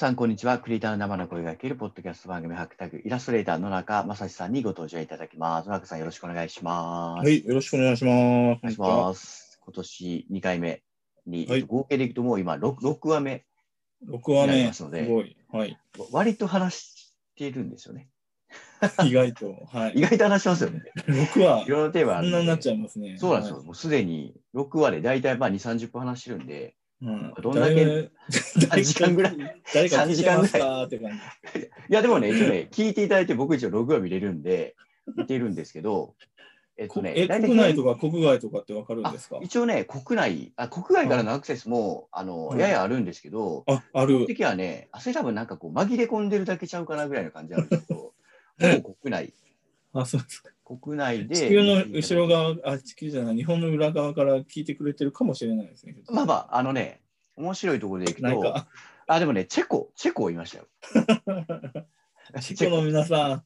さん、こんにちは。クリエイターの生の声が聞けるポッドキャスト番組ハックタグイラストレーター野中正史さんにご登場いただきます。野中さん、よろしくお願いします。はい、よろしくお願いします。お願いします。今年2回目に、はい合計でいくともう今 6, 6話目、6話目、ますのですごい。はい。割と話しているんですよね。意外と。はい。意外と話してますよね。6話い、ろんなテーマあるそんなになっちゃいますね。そうなんですよ。はもうすでに6話で大体まあ2、30分話してるんで、い。うんどんだけ誰3 時間ぐらい。誰か3聞いてます時間ぐらいかって感じ。いや、でもね、一応ね、聞いていただいて、僕一応6話見れるんで、見てるんですけど、えっとね、国内とか国外とかってわかるんですか？あ一応ね、国内あ、国外からのアクセスも、あの、はいややあるんですけど、あ、ある。的にはね、あそれ多分なんかこう、紛れ込んでるだけちゃうかなぐらいの感じなんですけど、もう国内、あ、そうですか。国内で。地球の後ろ側、あ、地球じゃない、日本の裏側から聞いてくれてるかもしれないですね。まあまあ、あのね、面白いところでいくと、あ、でもね、チェコ、チェコいましたよ。チェコの皆さん、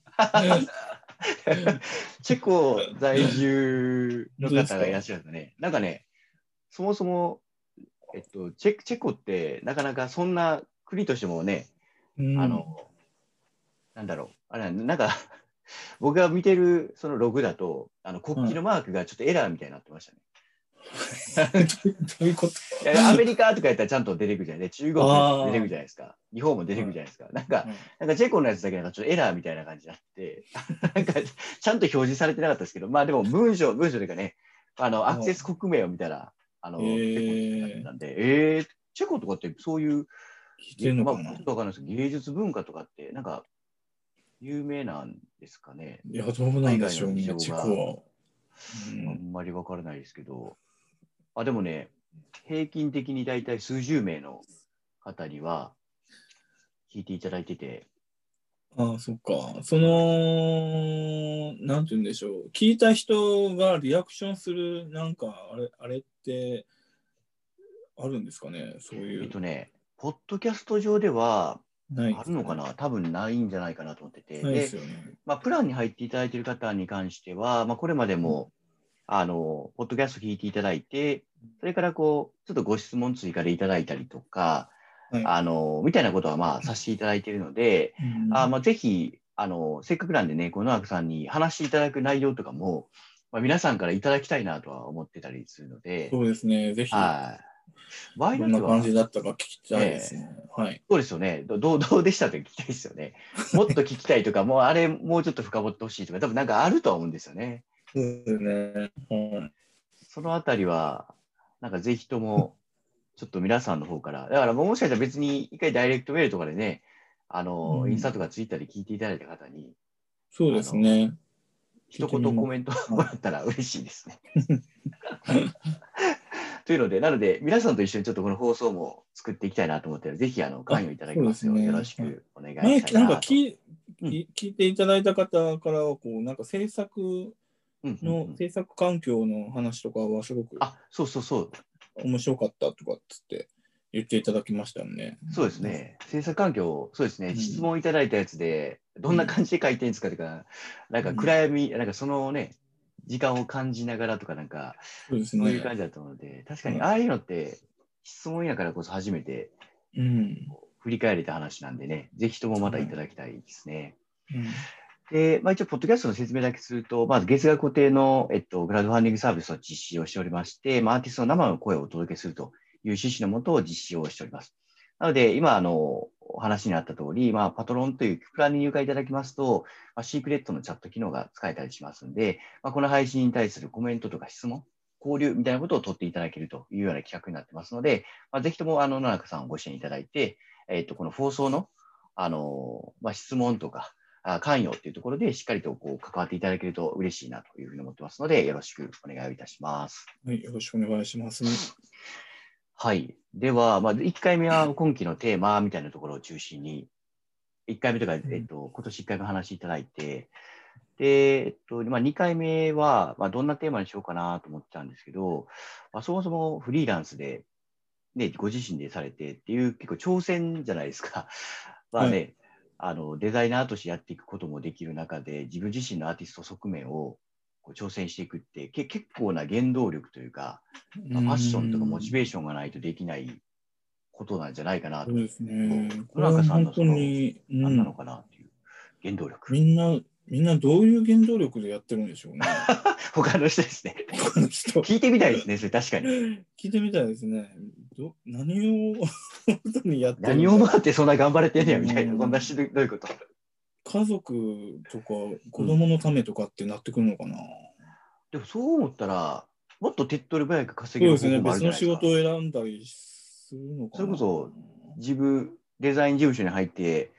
チェコ在住の方がいらっしゃるんですね。なんかね、そもそも、えっと、チェチェコってなかなかそんな国としてもね、うんあの、なんだろう、あれなんか、僕が見てるそのログだと、あの国旗のマークがちょっとエラーみたいになってましたね。どういうこと？アメリカとかやったらちゃんと出てくるじゃない中国も出てくるじゃないですか。日本も出てくるじゃないですか。なんか、なんかチェコのやつだけなんかちょっとエラーみたいな感じになって、なんかちゃんと表示されてなかったですけど、まあでも文章、文章というかね、あの、アクセス国名を見たら、あの、なんで、えー、チェコとかってそういう、まあ、ちょっとわかんないです。けど芸術文化とかって、なんか、有名なんですかね。いや、どうなんでしょうね、海外の事情がチェコは。あんまりわからないですけど、あ、でもね、平均的に大体数十名の方には聞いていただいてて、ああ、そっか。その、なんて言うんでしょう。聞いた人がリアクションする、なんか、あれ、あれって、あるんですかね？そういえっう。とね、ポッドキャスト上ではあるのかな？多分ないんじゃないかなと思ってて、でですよね。まあ、プランに入っていただいている方に関しては、まあ、これまでも、あの、ポッドキャスト聞いていただいて、それからこう、ちょっとご質問追加でいただいたりとか、はい。あの、みたいなことはまあさせていただいているので、うん。あまあ、ぜひ、あの、せっかくなんでね、このアさんに話していただく内容とかも、まあ、皆さんからいただきたいなとは思ってたりするので、そうですね。ぜひ、はい。場合にどんな感じだったか聞きたいですね。はい。そうですよね。どどうどうでしたって聞きたいですよね。もっと聞きたいとか、もうあれ、もうちょっと深掘ってほしいとか、多分なんかあるとは思うんですよね。そうですね。はいそのあたりは、なんかぜひとも、ちょっと皆さんの方から、だからもしかしたら別に一回ダイレクトメールとかでね、あの、うんインスタとかツイッターで聞いていただいた方に、そうですね。一言コメントもらったら嬉しいですね。というので、なので、皆さんと一緒にちょっとこの放送も作っていきたいなと思ってぜひあの関与いただきますよう、ねよろしくお願いした前いなんか聞いうん聞聞いていただいた方からは、こう、なんか制作うんうんうのん、制作環境の話とかはすごくあ、そうそうそう。面白かったとかっつって言っていただきましたよね。そうですね。制作環境、そうですね。うん質問いただいたやつで、どんな感じで書いてるんですかとか、なんか暗闇、なんかそのね、時間を感じながらとか、なんか、そうですね。そういう感じだったので、確かにうんああいうのって、質問やからこそ初めてうん。振り返れた話なんでね、ぜひともまたいただきたいですね。うんで、まあ、一応、ポッドキャストの説明だけすると、まず月額固定の、えっと、クラウドファンディングサービスを実施をしておりまして、まあ、アーティストの生の声をお届けするという趣旨のもとを実施をしております。なので、今、あの、お話にあった通り、まあ、パトロンというプランに入会いただきますと、まあ、シークレットのチャット機能が使えたりしますんで、まあ、この配信に対するコメントとか質問、交流みたいなことを取っていただけるというような企画になってますので、まあ、ぜひとも、あの、野中さんをご支援いただいて、えっと、この放送の、あの、まあ、質問とか、あ関与っていうところでしっかりとこう関わっていただけると嬉しいなというふうに思ってますので、よろしくお願いいたします。はい、よろしくお願いします。はい。では、まず1回目は今期のテーマみたいなところを中心に、1回目とか、えっと、今年1回目話いただいて、で、えっと、まあ、2回目は、まあ、どんなテーマにしようかなと思ってたんですけど、まあ、そもそもフリーランスで、ね、ご自身でされてっていう結構挑戦じゃないですか。まあね、あのデザイナーとしてやっていくこともできる中で、自分自身のアーティスト側面をこう挑戦していくって、け結構な原動力というか、まあファッションとかモチベーションがないとできないことなんじゃないかなとそう。ですね。こ野中さんのその何なんのかなっていう原動力。みんな、みんなどういう原動力でやってるんでしょうね。他の人ですね。他の人。聞いてみたいですね、それ確かに。聞いてみたいですね。ど何を 本当にやってる何を回ってそんな頑張れてんねやみたいな、うんこんなしどどういうこと？家族とか子供のためとかってなってくるのかな、でもそう思ったら、もっと手っ取り早く稼そうですね。別の。仕事を選んだりするのかなそれこそ自分、デザイン事務所に入って、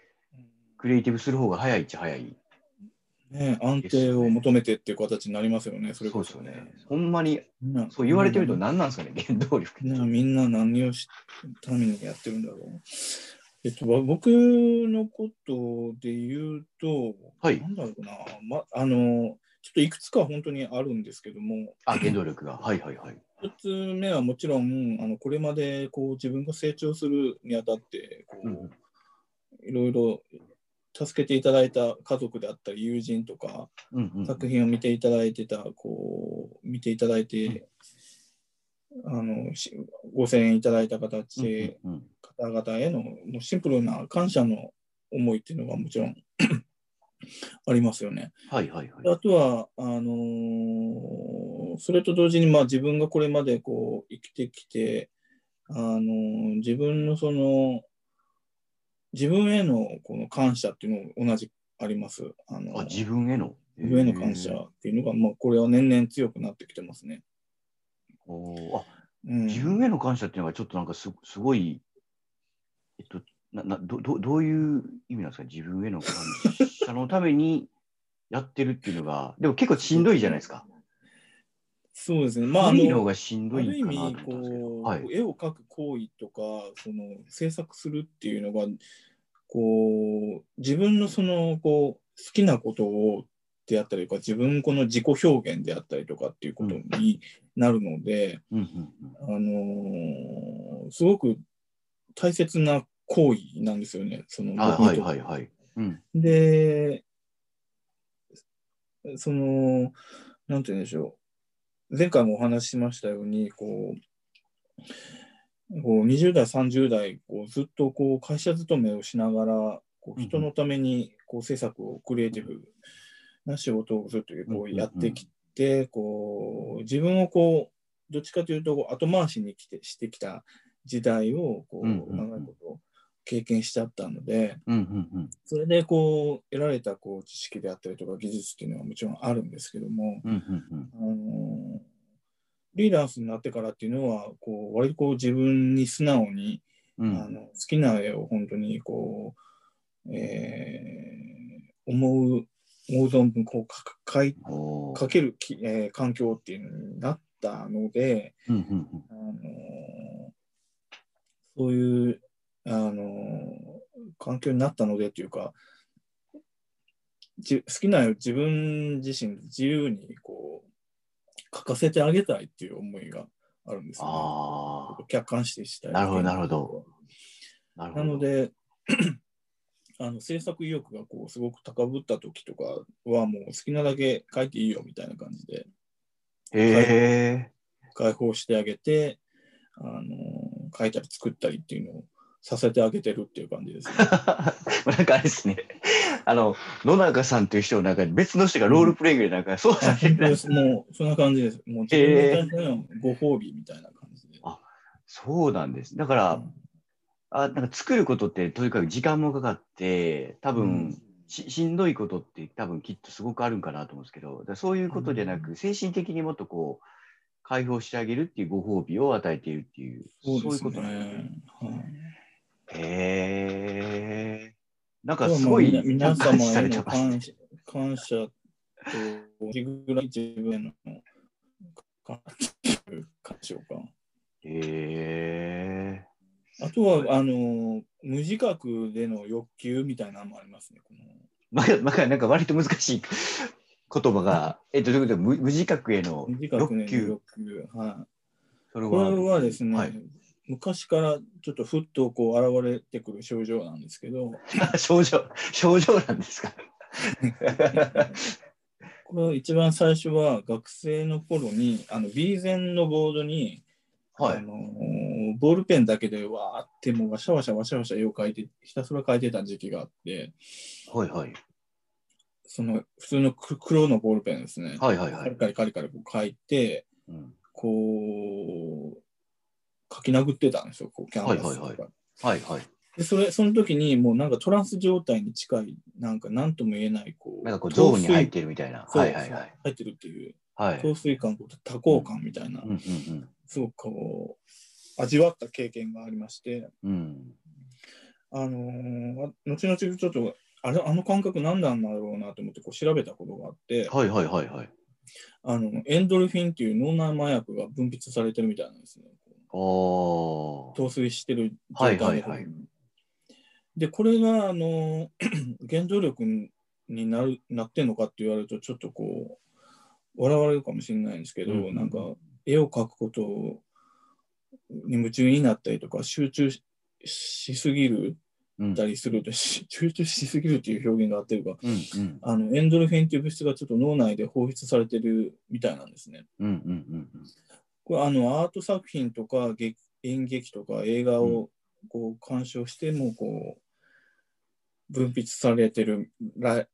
クリエイティブする方が早いっちゃ早い。ね、安定を求めてっていう形になりますよね。それこそそうですよね。ほんまに、そう言われてみると何なんですかね、原動力って。みんなみんな何をしためにやってるんだろう。えっと、ば僕のことで言うと、はい。なんだろうな、ま、あの、ちょっといくつか本当にあるんですけども、あ、原動力が。はいはいはい。一つ目はもちろん、あのこれまでこう自分が成長するにあたってこう、うんいろいろ助けていただいた家族であったり、友人とか、うんうん。作品を見ていただいてた、こう、見ていただいて、あのしご声援いただいた形、うんうん方々へのもうシンプルな感謝の思いっていうのがもちろん ありますよね。はいはいはい。あとはあのーそれと同時に、まあ、自分がこれまでこう生きてきて、あのー自分のその自分へのこの感謝っていうのも同じあります。あのあ、自分への？自分への感謝っていうのが、まあ、これは年々強くなってきてますね。おーあ、うん、自分への感謝っていうのがちょっとなんかすすごい、えっと、ななどどどういう意味なんですか？自分への感謝のためにやってるっていうのが、でも結構しんどいじゃないですか。そうですね。まあ、あのがしんどある意いはい。絵を描く行為とかその制作するっていうのがこう自分のそのこう好きなことをであったりとか自分この自己表現であったりとかっていうことになるので、うんうんうんあのーすごく大切な行為なんですよね。そのあはいはいはい。うん。で、その、なんて言うんでしょう。前回もお話ししましたように、こう、こう20代、30代、こうずっとこう会社勤めをしながら、こう人のためにこう制作を、クリエイティブな仕事をずっとこうやってきて、こう自分をこう、どっちかというと後回しに来てしてきた時代をこううんうんうん長いこと経験しちゃったので、うんうんうん。それでこう得られたこう知識であったりとか技術っていうのはもちろんあるんですけども、うんうんあのリーダースになってからっていうのはこう割とこう自分に素直に、うん。あの好きな絵を本当にこう、えー思う思う存分こうかかいかけるき、えー環境っていうのになったので、うんうんうんあのそういう、あの環境になったのでというか、じ好きな自分自身で自由にこう書かせてあげたいっていう思いがあるんですよ、あね。客観視したい。なるほどなるほど。あ、なるほど。なので、あの制作意欲がこうすごく高ぶった時とかはもう好きなだけ書いていいよみたいな感じでへえ。解放してあげて、あの書いたり作ったりっていうのをさせてあげてるっていう感じですね。なんかあれですね。あの、野中さんという人の中に別の人がロールプレイングでなんか操作してる本当ですもうそんな感じです。もう自分のご褒美みたいな感じで。そうなんです。だから、あなんか作ることってとにかく時間もかかって、多分、うんししんどいことって多分きっとすごくあるんかなと思うんですけど、そういうことじゃなく、う精神的にもっとこう、解放してあげるっていうご褒美を与えているっていう、そうですいうことなんですね。ね。はいへえ。なんかすごいまあ皆様への感。謝感謝と、らい自分への感感謝か。へえ。あとは、あの、無自覚での欲求みたいなのもありますね。このまあ、まあ、なんか割と難しい言葉が、えっと、ということで無無自覚への無自覚への欲求。欲求。はい。それこれはですね、はい、昔からちょっとふっとこう現れてくる症状なんですけど、症状、症状なんですか？これ一番最初は学生の頃に、あの、ビーゼンのボードに、はい。あのーボールペンだけでわーってもうわしゃわしゃわしゃわしゃ絵を描いて、ひたすら描いてた時期があって、はいはい。その普通のく黒のボールペンですね。はいはいはい。カリカリカリカリこう描いて、うんこう、書き殴ってたんですよ、こうキャンバスとか。はいはいはいはい。でそれその時にもうなんかトランス状態に近い、なんか何とも言えない、こう、なんかこうゾーンに入っる。てるみたいな。はいはいはい。入ってるっていう、はい。陶水感、こう多幸感みたいな、うんうんすごくこう、味わった経験がありまして、うん。うん。あのー後々ちょっと、あれ、あの感覚何なんだろうなと思ってこう調べたことがあって、はいはいはいはい。あのエンドルフィンっていう脳内麻薬が分泌されてるみたいなんですね。おー。陶酔してる状態はいはいはいで、これが、あの、原動力になるなってんのかって言われると、ちょっとこう、笑われるかもしれないんですけど、うんなんか、絵を描くことに夢中になったりとか、集中ししすぎるうん。たりすると、し 集中しすぎるっていう表現があってるか、うんうん。あのエンドルフィンっていう物質がちょっと脳内で放出されてるみたいなんですね。うんうんうんこれあのアート作品とか劇演劇とか映画をこう鑑賞してもこう分泌されてるら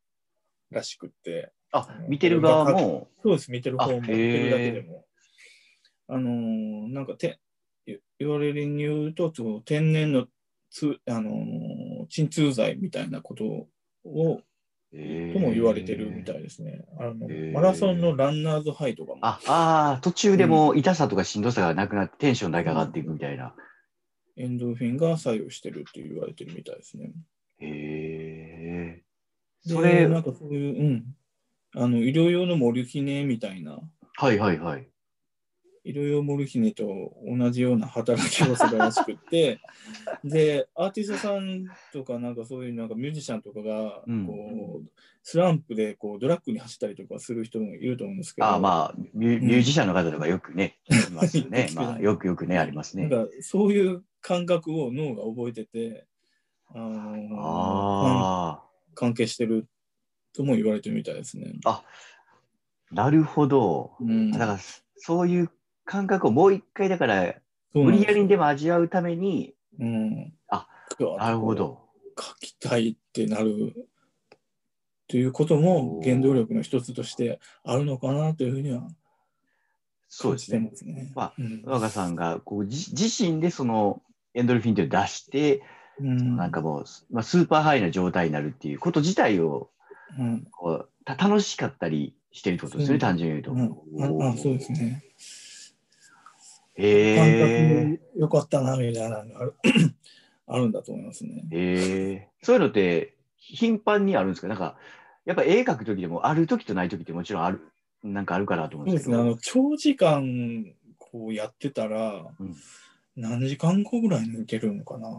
らしくって。あ、見てる側も、そうです。見てる方も。見あてるだけでも。あのーなんかて言言われるに言うとその天然のつあのー鎮痛剤みたいなことをとも言われてるみたい。いですね。あのへーマラソンのランナーズハイとかもあ、あー途中でもう痛さとかしんどさがなくなってテンションだけ上がっていくみたいな。エンドルフィンが作用してるって言われてるみたいですね。へえ。でそれ、なんかそういう、うん。あの、医療用のモルヒネみたいな、はいはいはい。医療用モルヒネと同じような働きをするらしくって、で、アーティストさんとか、なんかそういうなんかミュージシャンとかが、うんこう、スランプでこうドラッグに走ったりとかする人もいると思うんですけど、あまあミュ、ージシャンの方とかよくね、いますよね。まあ、よくよくね、ありますね。なんかそういう感覚を脳が覚えてて、あのあ関係してるとも言われてるみたいですね。あ、なるほど。うんだから、そういう感覚をもう一回、だから、無理やりにでも味わうために、うん。あなるほ。ど。書きたいってなるということも原動力の一つとしてあるのかなというふうにはそうですね。ますね。まあうん若さんがこう自自身でそのエンドルフィンという出して、うんなんかもう、まあ、スーパーハイな状態になるっていうこと自体をうんこうた楽しかったりしてるってことですね、うん単純に言うと。うんああそうですね。へ感え。覚良かったなみたいなのがある あるんだと思いますね。へえ。そういうのって頻繁にあるんですか？なんか、やっぱ絵描くときでもあるときとないときってもちろんある、なんかあるかなと思うんでけど。そうですすね。あの長時間こうやってたら、うん何時間後ぐらいにいけるのかな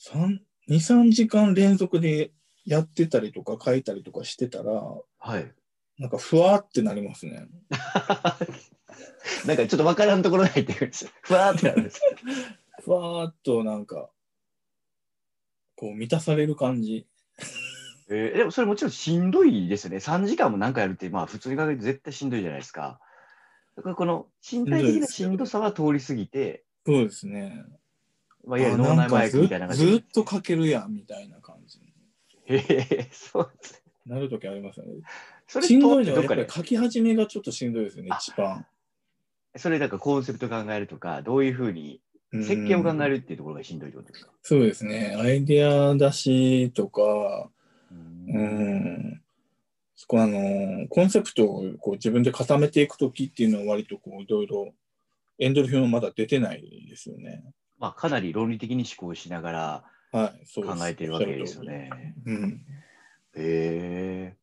?2、3時間連続でやってたりとか書いたりとかしてたら、はい。なんかふわってなりますね。なんかちょっとわからんところに入ってくるんですよ。ふわーってなるんですよ。ふわーっとなんか、こう満たされる感じ。えーでもそれもちろんしんどいですよね。3時間も何かやるって、まあ普通に考えると絶対しんどいじゃないですか。だからこの身体的なしんどさは通り過ぎて、そうですね。まあ、いわゆるあ脳内麻薬みたいな感じずっと書けるやんみたいな感じにへえ、そうです。なるときありますよね。それしんどいのはやっぱり書き始めがちょっとしんどいですよね、あ一番。それなんかコンセプト考えるとか、どういうふうに設計を考えるっていうところがしんどいってことですか？そうですね。アイデア出しとか、ううんん、そこあの、コンセプトをこう自分で固めていくときっていうのは割とこういろいろエンドルフィンはまだ出てないですよね。まあ、かなり論理的に思考しながら考えてるわけですよ。ね。うん。へえ。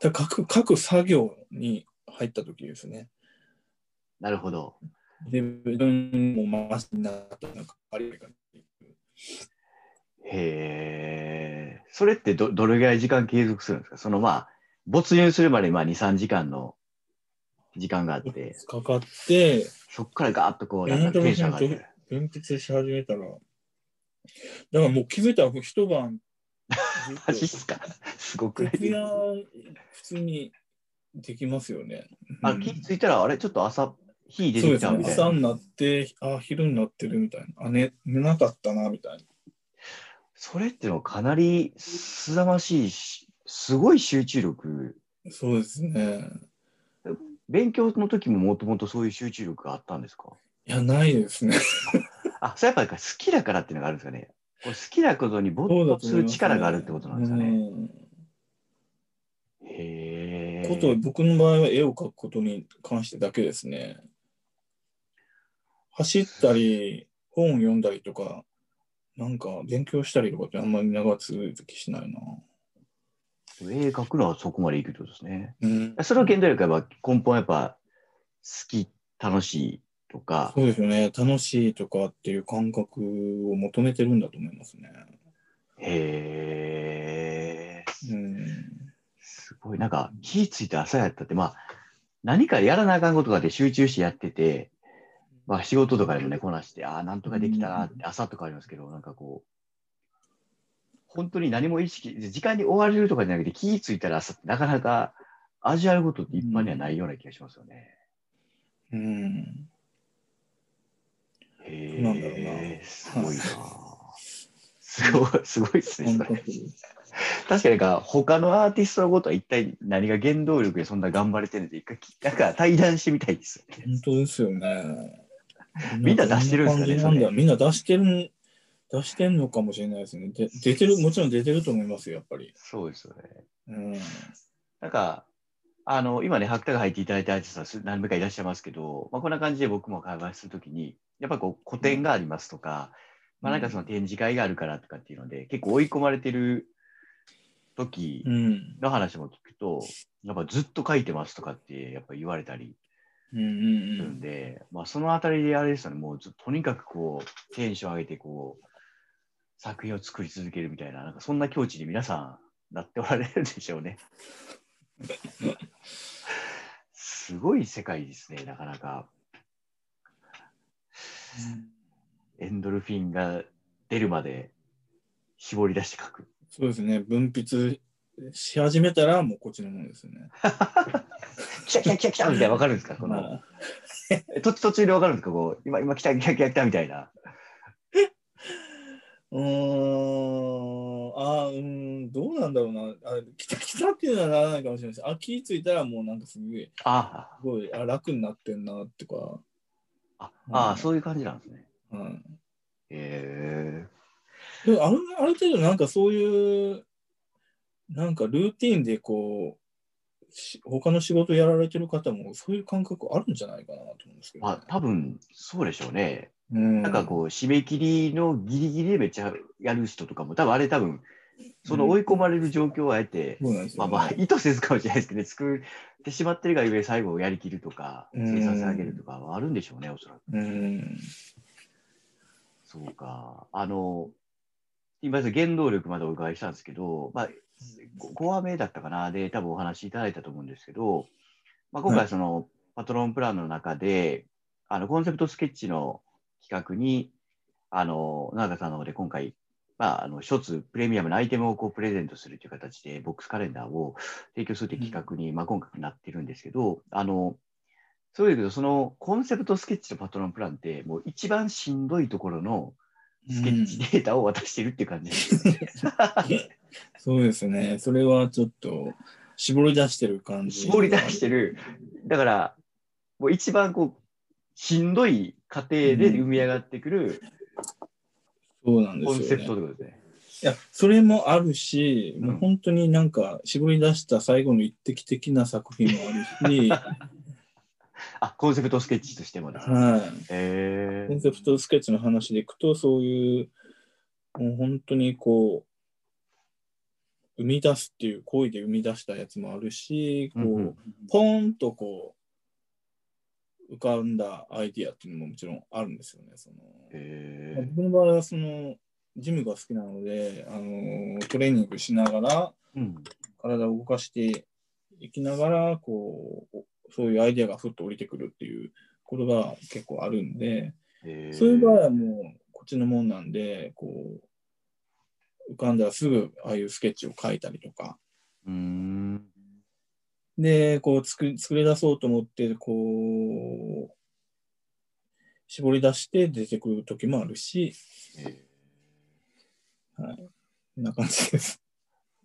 だから書く書く作業に入ったときですね。なるほど。自分もマシになったなんかありがへえ。それってどどれぐらい時間継続するんですか？そのまあ、没入するまでまあ2、3時間の時間があって、かかって、そこからガーッとこう、なんかテンション上がって。分泌し始めたら、だからもう気づいたら一晩 マジっすか？すごくない？普通にできますよね。あ、うん。気づいたら、あれ、ちょっと朝、火出そうですね。てきたみたいな。朝になって、あ、昼になってるみたいな。あ、寝、寝なかったな、みたいな。それってのはかなりすさましいし、すごい集中力。そうですね。勉強の時ももともとそういう集中力があったんですか？いや、ないですね。あ、それやっぱり好きだからっていうのがあるんですかね。好きなことに没頭する力があるってことなんですかね。うんへえ。こと、僕の場合は絵を描くことに関してだけですね。走ったり、本を読んだりとか、なんか勉強したりとかってあんまり長続きしないな。絵描くのはそこまでいくとですね。うん、それは原動力は根本はやっぱ好き、楽しいとかそ、うですよね。楽しいとかっていう感覚を求めてるんだと思いますね。へえ。うん。すごい。なんか気ぃついて朝やったって、まあ何かやらなあかんことがあって集中してやってて、まあ仕事とかでもね、こなして、ああ、なんとかできたなって朝とかありますけど、なんかこう、本当に何も意識、時間に追われるとかじゃなくて気ぃついたら朝ってなかなか味わうことって一般にはないような気がしますよね。うん。へなんだろうえ、なすごいな。すごい、すごいですね。確かにか他のアーティストのことは一体何が原動力でそんな頑張れてるのって一回きなんか対談してみたいですよね。本当ですよね。みんな出してるんですかねこなんみんな出してる、出してんのかもしれないですね。で出てる、もちろん出てると思いますよ、やっぱり。そうですよね。うん。なんか、あの、今ね、白田が入っていただいたアーティストはす何名かいらっしゃいますけど、まあ、こんな感じで僕も会話するときに、やっぱこう、個展がありますとか、まあ、なんかその展示会があるからとかっていうので、結構追い込まれてる時うん。の話も聞くと、やっぱずっと書いてますとかってやっぱ言われたりうんうんするんで、まあ、そのあたりであれですよね、もうずとにかくこう、テンション上げてこう、作品を作り続けるみたいな、なんかそんな境地に皆さんなっておられるんでしょうね。すごい世界ですね、なかなか。エンドルフィンが出るまで絞り出して書く。そうですね。分泌し始めたら、もうこっちのものですよね。来た来た来た来たみたいなわかるんですか？この、まあ え途途中でわかるんですか？こう今、今来た来た来た来たみたいな。うーん、あーうーん、どうなんだろうな。あ来た来たっていうのはならないかもしれないです。あ、気ぃついたらもうなんかすごい、あすごいあ楽になってんなとか。あ、ああ、そういう感じなんですね。うんへえでもあるある程度なんかそういうなんかルーティンでこうし他の仕事やられてる方もそういう感覚あるんじゃないかなと思うんですけど、まあ、多分そうでしょうね。うん、なんかこう、締め切りのギリギリでめっちゃやる人とかも、多分あれ多分、その追い込まれる状況をあえて、そうなんね。まあまあ、意図せずかもしれないですけどね、作ってしまってるがゆえ、最後やりきるとか、うん生産性上げるとかはあるんでしょうね、おそらく。うん。そうか。あの、今、原動力までお伺いしたんですけど、まあ、5話目だったかな、で、多分お話しいただいたと思うんですけど、まあ、今は回、その、パトロンプランの中で、あの、コンセプトスケッチの企画に、あの、野中さんの方で今回、まあ、あの、一つプレミアムなアイテムをこうプレゼントするという形で、ボックスカレンダーを提供するという企画に、まあ、今回なってるんですけど、あの、そういうけど、そのコンセプトスケッチとパトロンプランって、もう一番しんどいところのスケッチデータを渡してるっていう感じですよね。そうですね。それはちょっと絞り出してる感じ。絞り出してる。だから、もう一番こう、しんどい過程で生み上がってくるそうなんでコンセプ。トってことですね。いや、それもあるし、うんもう本当になんか絞り出した最後の一滴的な作品もあるし、あ、コンセプトスケッチとしてもですね。はい。えコンセプトスケッチの話でいくと、そういう、もう本当にこう、生み出すっていう行為で生み出したやつもあるし、こう、うんうんポーンとこう、浮かんだアイディアっていうのももちろんあるんですよね。そのえまあ僕の場合はその、ジムが好きなので、あのトレーニングしながら、うん。体を動かしていきながら、こう、そういうアイデアがふっと降りてくるっていうことが結構あるんで、えーそういう場合はもうこっちのもんなんで、こう、浮かんだらすぐああいうスケッチを描いたりとか、うーん。で、こう作り作り出そうと思って、こ絞り出して出てくる時もあるし、えはい。こんな感じです。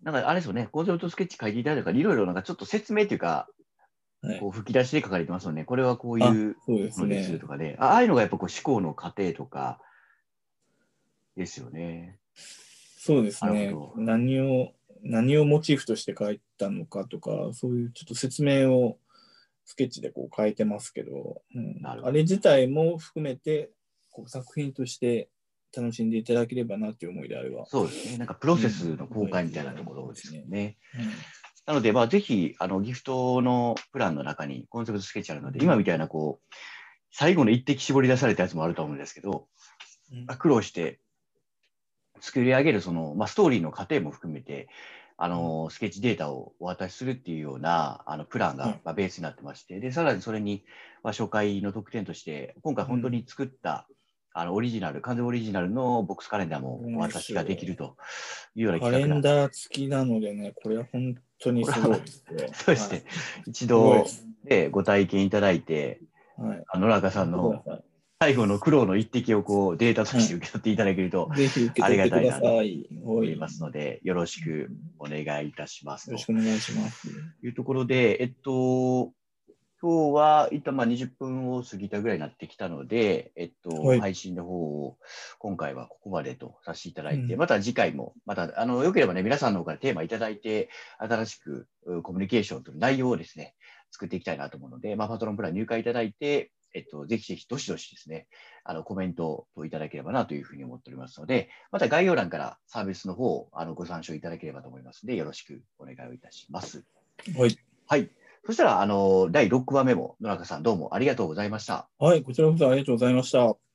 なんかあれですよね、コンセプトスケッチ書いていただいたから、いろいろなんかちょっと説明というか、はいこう吹き出しで書かれてますよね。これはこういうのですねと。かで、あああいうのがやっぱこう思考の過程とかですよね。そうですね。何を、何をモチーフとして書いたのかとか、そういうちょっと説明をスケッチでこう書いてますけど、うん。ど。あれ自体も含めてこう作品として楽しんでいただければなっていう思いであれば。そうですね。なんかプロセスの公開みたいなところですよね。うん。なので、まあ、ぜひ、あの、ギフトのプランの中にコンセプトスケッチあるので、今みたいな、こう、最後の一滴絞り出されたやつもあると思うんですけど、うん。苦労して作り上げる、その、まあ、ストーリーの過程も含めて、あの、スケッチデータをお渡しするっていうような、あの、プランが、はいまあ、ベースになってまして、で、さらにそれに、まあ、初回の特典として、今回本当に作った、あの、オリジナル、完全オリジナルのボックスカレンダーもお渡しができるというようなカ企画なんでレンダー付きなのでね、これは本当にすごいですね。そうですね。一度でご体験いただいて、はい。あの野中さんの最後の苦労の一滴をこうデータとして受け取っていただけると ぜひ受け取ってください。思いますので、よろしくお願いいたしますとよろしくお願いします。いうところで、えっと、今日は一旦まあ20分を過ぎたぐらいになってきたので、えっと、はい配信の方を今回はここまでとさせていただいて、うんまた次回も、また、あの、よければね、皆さんの方からテーマいただいて、新しくうコミュニケーションという内容をですね、作っていきたいなと思うので、まあ、パトロンプラン入会いただいて、えっと、ぜひぜひ、どしどしですね、あの、コメントをいただければなというふうに思っておりますので、また概要欄からサービスの方をあのご参照いただければと思いますので、よろしくお願いをいたします。はい。はい。そしたら、あの、第6話目も野中さんどうもありがとうございました。はい、こちらこそありがとうございました。